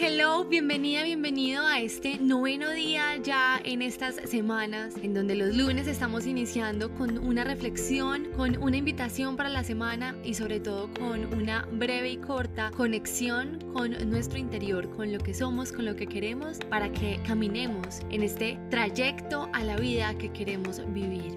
hello, bienvenida, bienvenido a este noveno día ya en estas semanas, en donde los lunes estamos iniciando con una reflexión, con una invitación para la semana y sobre todo con una breve y corta conexión con nuestro interior, con lo que somos, con lo que queremos, para que caminemos en este trayecto a la vida que queremos vivir.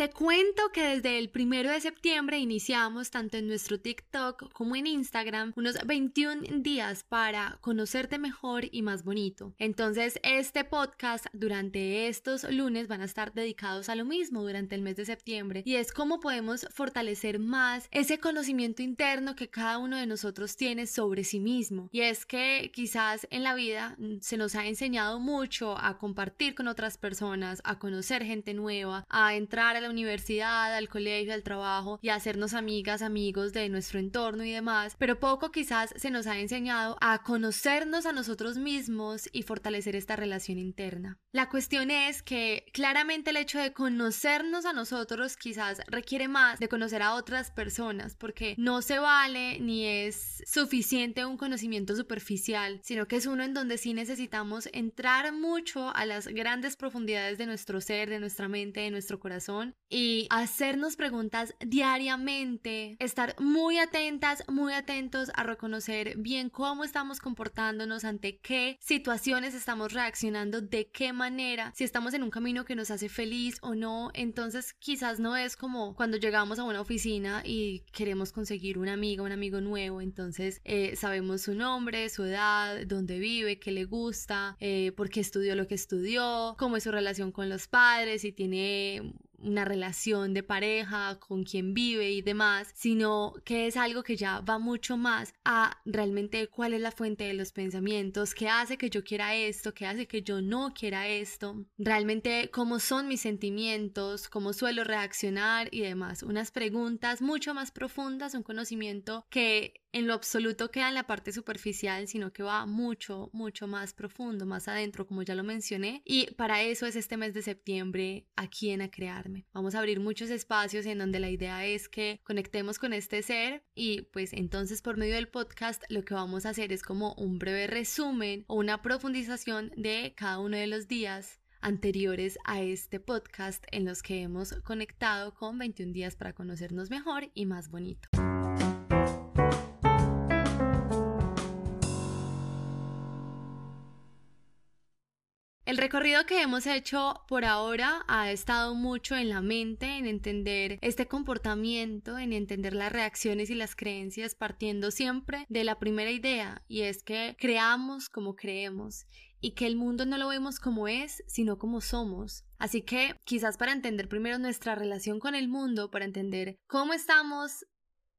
Te cuento que desde el primero de septiembre iniciamos tanto en nuestro TikTok como en Instagram unos 21 días para conocerte mejor y más bonito. Entonces, este podcast durante estos lunes van a estar dedicados a lo mismo durante el mes de septiembre y es cómo podemos fortalecer más ese conocimiento interno que cada uno de nosotros tiene sobre sí mismo. Y es que quizás en la vida se nos ha enseñado mucho a compartir con otras personas, a conocer gente nueva, a entrar a la universidad, al colegio, al trabajo y hacernos amigas, amigos de nuestro entorno y demás, pero poco quizás se nos ha enseñado a conocernos a nosotros mismos y fortalecer esta relación interna. La cuestión es que claramente el hecho de conocernos a nosotros quizás requiere más de conocer a otras personas porque no se vale ni es suficiente un conocimiento superficial, sino que es uno en donde sí necesitamos entrar mucho a las grandes profundidades de nuestro ser, de nuestra mente, de nuestro corazón y hacernos preguntas diariamente, estar muy atentas, muy atentos a reconocer bien cómo estamos comportándonos, ante qué situaciones estamos reaccionando, de qué manera, si estamos en un camino que nos hace feliz o no, entonces quizás no es como cuando llegamos a una oficina y queremos conseguir una amiga, un amigo nuevo, entonces eh, sabemos su nombre, su edad, dónde vive, qué le gusta, eh, por qué estudió lo que estudió, cómo es su relación con los padres, si tiene una relación de pareja, con quien vive y demás, sino que es algo que ya va mucho más a realmente cuál es la fuente de los pensamientos, qué hace que yo quiera esto, qué hace que yo no quiera esto, realmente cómo son mis sentimientos, cómo suelo reaccionar y demás. Unas preguntas mucho más profundas, un conocimiento que en lo absoluto queda en la parte superficial, sino que va mucho, mucho más profundo, más adentro, como ya lo mencioné. Y para eso es este mes de septiembre aquí en A Crearme. Vamos a abrir muchos espacios en donde la idea es que conectemos con este ser y pues entonces por medio del podcast lo que vamos a hacer es como un breve resumen o una profundización de cada uno de los días anteriores a este podcast en los que hemos conectado con 21 días para conocernos mejor y más bonito. El recorrido que hemos hecho por ahora ha estado mucho en la mente, en entender este comportamiento, en entender las reacciones y las creencias, partiendo siempre de la primera idea, y es que creamos como creemos y que el mundo no lo vemos como es, sino como somos. Así que quizás para entender primero nuestra relación con el mundo, para entender cómo estamos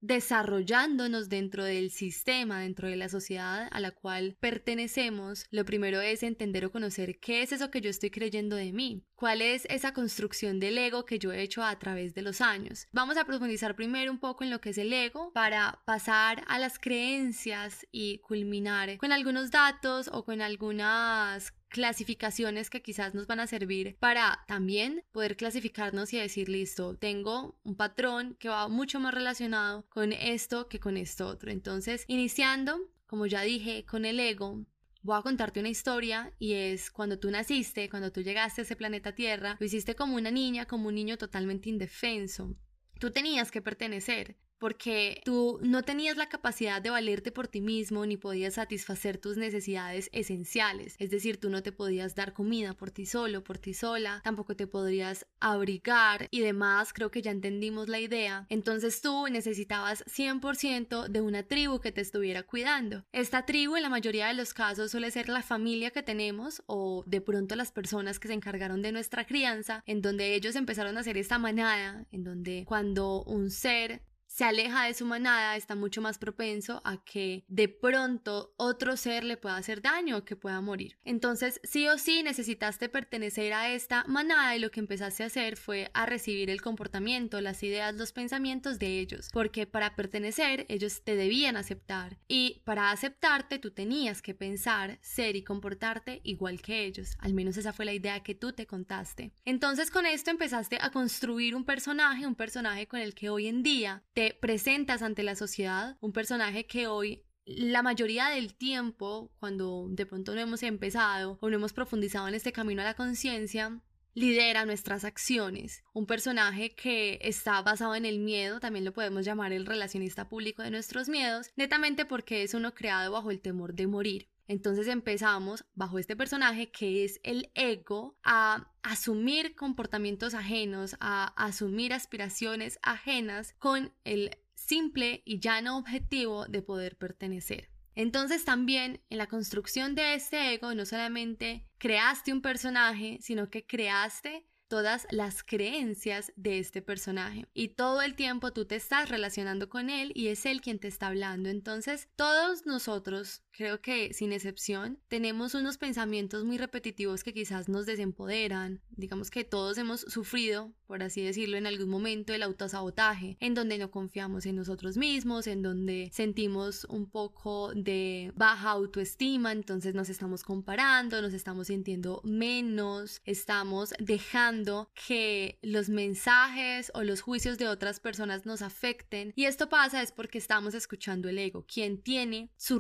desarrollándonos dentro del sistema, dentro de la sociedad a la cual pertenecemos, lo primero es entender o conocer qué es eso que yo estoy creyendo de mí, cuál es esa construcción del ego que yo he hecho a través de los años. Vamos a profundizar primero un poco en lo que es el ego para pasar a las creencias y culminar con algunos datos o con algunas clasificaciones que quizás nos van a servir para también poder clasificarnos y decir, listo, tengo un patrón que va mucho más relacionado con esto que con esto otro. Entonces, iniciando, como ya dije, con el ego, Voy a contarte una historia y es cuando tú naciste, cuando tú llegaste a ese planeta Tierra, lo hiciste como una niña, como un niño totalmente indefenso. Tú tenías que pertenecer, porque tú no tenías la capacidad de valerte por ti mismo ni podías satisfacer tus necesidades esenciales. Es decir, tú no te podías dar comida por ti solo, por ti sola, tampoco te podrías abrigar y demás, creo que ya entendimos la idea. Entonces tú necesitabas 100% de una tribu que te estuviera cuidando. Esta tribu en la mayoría de los casos suele ser la familia que tenemos o de pronto las personas que se encargaron de nuestra crianza, en donde ellos empezaron a hacer esta manada, en donde cuando un ser se aleja de su manada, está mucho más propenso a que de pronto otro ser le pueda hacer daño o que pueda morir. Entonces, sí o sí necesitaste pertenecer a esta manada y lo que empezaste a hacer fue a recibir el comportamiento, las ideas, los pensamientos de ellos, porque para pertenecer ellos te debían aceptar y para aceptarte tú tenías que pensar, ser y comportarte igual que ellos. Al menos esa fue la idea que tú te contaste. Entonces, con esto empezaste a construir un personaje, un personaje con el que hoy en día te presentas ante la sociedad, un personaje que hoy la mayoría del tiempo, cuando de pronto no hemos empezado o no hemos profundizado en este camino a la conciencia, lidera nuestras acciones. Un personaje que está basado en el miedo, también lo podemos llamar el relacionista público de nuestros miedos, netamente porque es uno creado bajo el temor de morir. Entonces empezamos bajo este personaje que es el ego a asumir comportamientos ajenos, a asumir aspiraciones ajenas con el simple y llano objetivo de poder pertenecer. Entonces también en la construcción de este ego no solamente creaste un personaje, sino que creaste todas las creencias de este personaje y todo el tiempo tú te estás relacionando con él y es él quien te está hablando. Entonces todos nosotros, creo que sin excepción, tenemos unos pensamientos muy repetitivos que quizás nos desempoderan. Digamos que todos hemos sufrido, por así decirlo, en algún momento el autosabotaje, en donde no confiamos en nosotros mismos, en donde sentimos un poco de baja autoestima, entonces nos estamos comparando, nos estamos sintiendo menos, estamos dejando que los mensajes o los juicios de otras personas nos afecten. Y esto pasa es porque estamos escuchando el ego, quien tiene su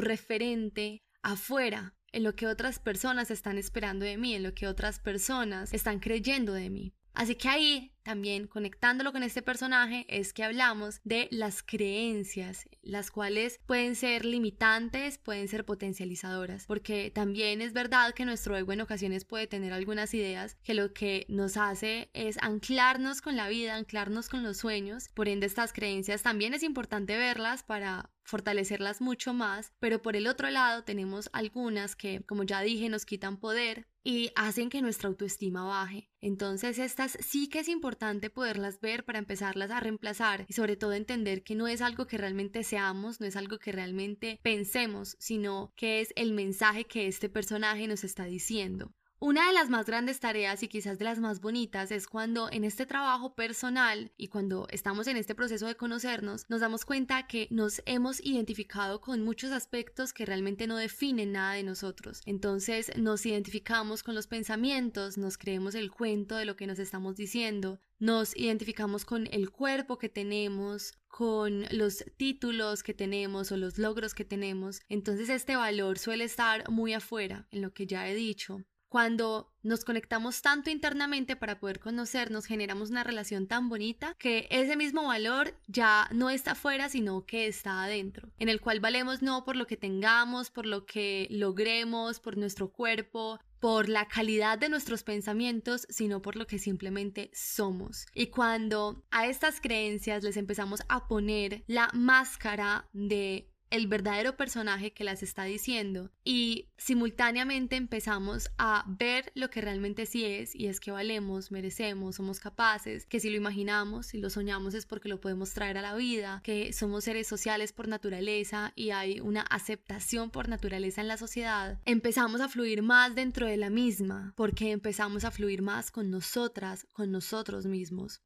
afuera, en lo que otras personas están esperando de mí, en lo que otras personas están creyendo de mí. Así que ahí también conectándolo con este personaje es que hablamos de las creencias, las cuales pueden ser limitantes, pueden ser potencializadoras, porque también es verdad que nuestro ego en ocasiones puede tener algunas ideas que lo que nos hace es anclarnos con la vida, anclarnos con los sueños, por ende estas creencias también es importante verlas para fortalecerlas mucho más, pero por el otro lado tenemos algunas que, como ya dije, nos quitan poder y hacen que nuestra autoestima baje. Entonces estas sí que es importante poderlas ver para empezarlas a reemplazar y sobre todo entender que no es algo que realmente seamos, no es algo que realmente pensemos, sino que es el mensaje que este personaje nos está diciendo. Una de las más grandes tareas y quizás de las más bonitas es cuando en este trabajo personal y cuando estamos en este proceso de conocernos nos damos cuenta que nos hemos identificado con muchos aspectos que realmente no definen nada de nosotros. Entonces nos identificamos con los pensamientos, nos creemos el cuento de lo que nos estamos diciendo, nos identificamos con el cuerpo que tenemos, con los títulos que tenemos o los logros que tenemos. Entonces este valor suele estar muy afuera, en lo que ya he dicho. Cuando nos conectamos tanto internamente para poder conocernos, generamos una relación tan bonita que ese mismo valor ya no está afuera, sino que está adentro, en el cual valemos no por lo que tengamos, por lo que logremos, por nuestro cuerpo, por la calidad de nuestros pensamientos, sino por lo que simplemente somos. Y cuando a estas creencias les empezamos a poner la máscara de el verdadero personaje que las está diciendo y simultáneamente empezamos a ver lo que realmente sí es y es que valemos, merecemos, somos capaces, que si lo imaginamos, y lo soñamos es porque lo podemos traer a la vida, que somos seres sociales por naturaleza y hay una aceptación por naturaleza en la sociedad, empezamos a fluir más dentro de la misma porque empezamos a fluir más con nosotras, con nosotros mismos.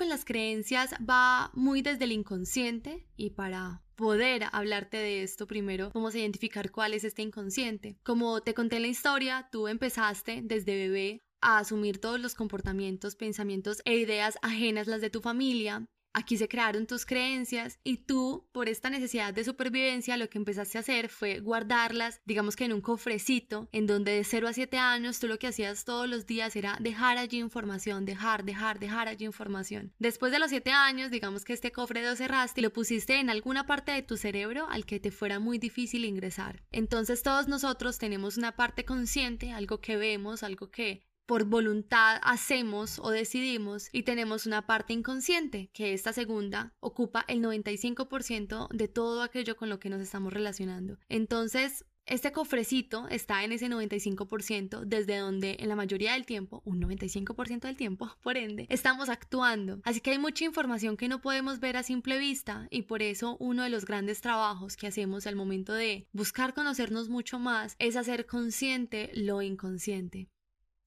Con las creencias va muy desde el inconsciente y para poder hablarte de esto primero, vamos a identificar cuál es este inconsciente. Como te conté en la historia, tú empezaste desde bebé a asumir todos los comportamientos, pensamientos e ideas ajenas las de tu familia Aquí se crearon tus creencias y tú, por esta necesidad de supervivencia, lo que empezaste a hacer fue guardarlas, digamos que en un cofrecito, en donde de 0 a 7 años tú lo que hacías todos los días era dejar allí información, dejar, dejar, dejar allí información. Después de los 7 años, digamos que este cofre lo cerraste y lo pusiste en alguna parte de tu cerebro al que te fuera muy difícil ingresar. Entonces todos nosotros tenemos una parte consciente, algo que vemos, algo que por voluntad hacemos o decidimos y tenemos una parte inconsciente, que esta segunda ocupa el 95% de todo aquello con lo que nos estamos relacionando. Entonces, este cofrecito está en ese 95% desde donde en la mayoría del tiempo, un 95% del tiempo, por ende, estamos actuando. Así que hay mucha información que no podemos ver a simple vista y por eso uno de los grandes trabajos que hacemos al momento de buscar conocernos mucho más es hacer consciente lo inconsciente.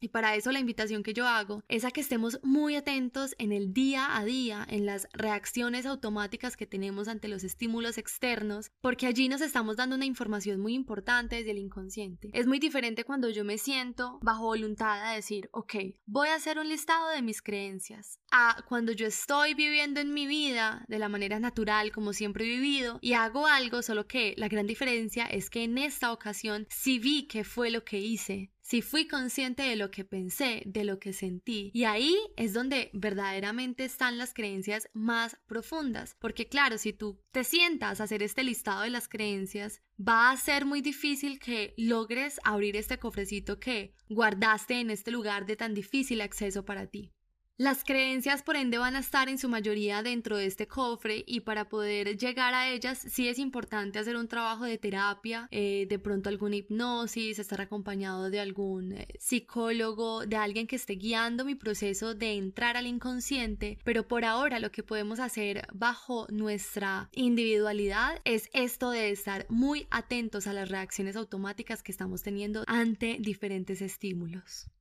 Y para eso la invitación que yo hago es a que estemos muy atentos en el día a día, en las reacciones automáticas que tenemos ante los estímulos externos, porque allí nos estamos dando una información muy importante desde el inconsciente. Es muy diferente cuando yo me siento bajo voluntad a decir, ok, voy a hacer un listado de mis creencias, a cuando yo estoy viviendo en mi vida de la manera natural como siempre he vivido y hago algo, solo que la gran diferencia es que en esta ocasión sí vi qué fue lo que hice, si fui consciente de lo que pensé, de lo que sentí. Y ahí es donde verdaderamente están las creencias más profundas. Porque claro, si tú te sientas a hacer este listado de las creencias, va a ser muy difícil que logres abrir este cofrecito que guardaste en este lugar de tan difícil acceso para ti. Las creencias, por ende, van a estar en su mayoría dentro de este cofre y para poder llegar a ellas sí es importante hacer un trabajo de terapia, eh, de pronto alguna hipnosis, estar acompañado de algún eh, psicólogo, de alguien que esté guiando mi proceso de entrar al inconsciente, pero por ahora lo que podemos hacer bajo nuestra individualidad es esto de estar muy atentos a las reacciones automáticas que estamos teniendo ante diferentes estímulos.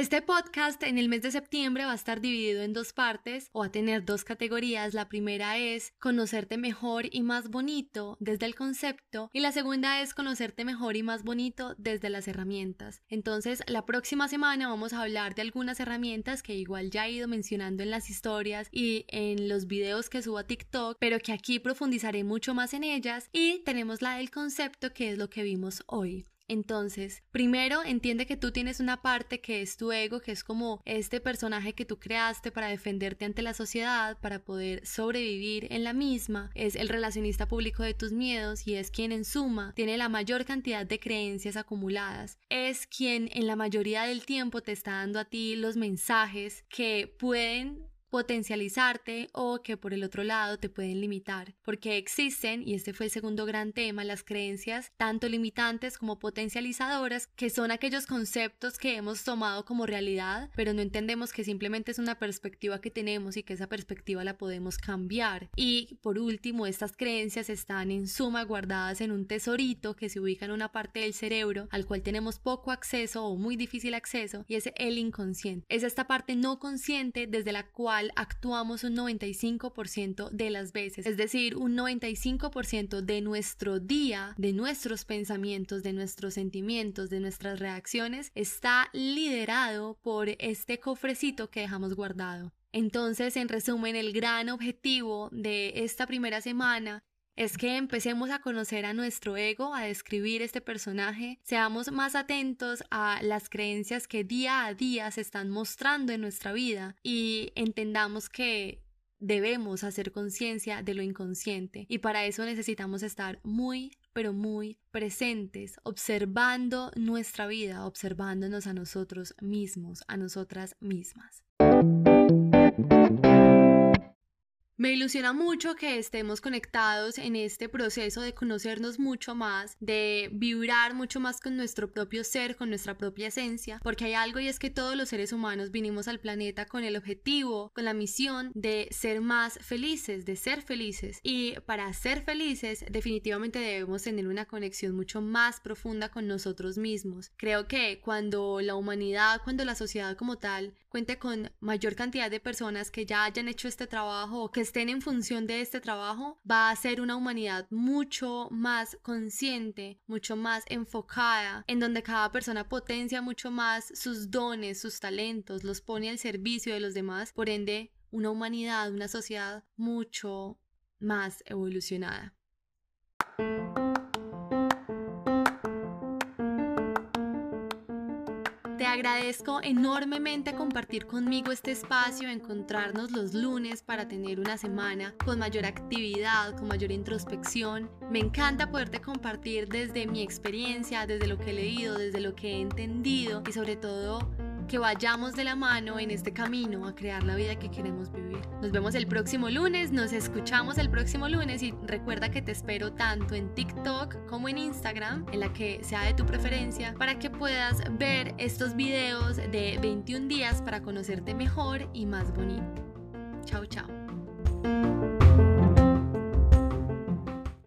Este podcast en el mes de septiembre va a estar dividido en dos partes o a tener dos categorías. La primera es conocerte mejor y más bonito desde el concepto y la segunda es conocerte mejor y más bonito desde las herramientas. Entonces, la próxima semana vamos a hablar de algunas herramientas que igual ya he ido mencionando en las historias y en los videos que subo a TikTok, pero que aquí profundizaré mucho más en ellas y tenemos la del concepto que es lo que vimos hoy. Entonces, primero entiende que tú tienes una parte que es tu ego, que es como este personaje que tú creaste para defenderte ante la sociedad, para poder sobrevivir en la misma. Es el relacionista público de tus miedos y es quien en suma tiene la mayor cantidad de creencias acumuladas. Es quien en la mayoría del tiempo te está dando a ti los mensajes que pueden potencializarte o que por el otro lado te pueden limitar, porque existen, y este fue el segundo gran tema, las creencias tanto limitantes como potencializadoras, que son aquellos conceptos que hemos tomado como realidad, pero no entendemos que simplemente es una perspectiva que tenemos y que esa perspectiva la podemos cambiar. Y por último, estas creencias están en suma guardadas en un tesorito que se ubica en una parte del cerebro al cual tenemos poco acceso o muy difícil acceso y es el inconsciente. Es esta parte no consciente desde la cual actuamos un 95% de las veces. Es decir, un 95% de nuestro día, de nuestros pensamientos, de nuestros sentimientos, de nuestras reacciones, está liderado por este cofrecito que dejamos guardado. Entonces, en resumen, el gran objetivo de esta primera semana es que empecemos a conocer a nuestro ego, a describir este personaje, seamos más atentos a las creencias que día a día se están mostrando en nuestra vida y entendamos que debemos hacer conciencia de lo inconsciente y para eso necesitamos estar muy pero muy presentes, observando nuestra vida, observándonos a nosotros mismos, a nosotras mismas. Me ilusiona mucho que estemos conectados en este proceso de conocernos mucho más, de vibrar mucho más con nuestro propio ser, con nuestra propia esencia, porque hay algo y es que todos los seres humanos vinimos al planeta con el objetivo, con la misión de ser más felices, de ser felices. Y para ser felices definitivamente debemos tener una conexión mucho más profunda con nosotros mismos. Creo que cuando la humanidad, cuando la sociedad como tal cuente con mayor cantidad de personas que ya hayan hecho este trabajo o que estén en función de este trabajo, va a ser una humanidad mucho más consciente, mucho más enfocada, en donde cada persona potencia mucho más sus dones, sus talentos, los pone al servicio de los demás, por ende, una humanidad, una sociedad mucho más evolucionada. Agradezco enormemente compartir conmigo este espacio, encontrarnos los lunes para tener una semana con mayor actividad, con mayor introspección. Me encanta poderte compartir desde mi experiencia, desde lo que he leído, desde lo que he entendido y sobre todo que vayamos de la mano en este camino a crear la vida que queremos vivir. Nos vemos el próximo lunes, nos escuchamos el próximo lunes y recuerda que te espero tanto en TikTok como en Instagram, en la que sea de tu preferencia, para que puedas ver estos videos de 21 días para conocerte mejor y más bonito. Chao, chao.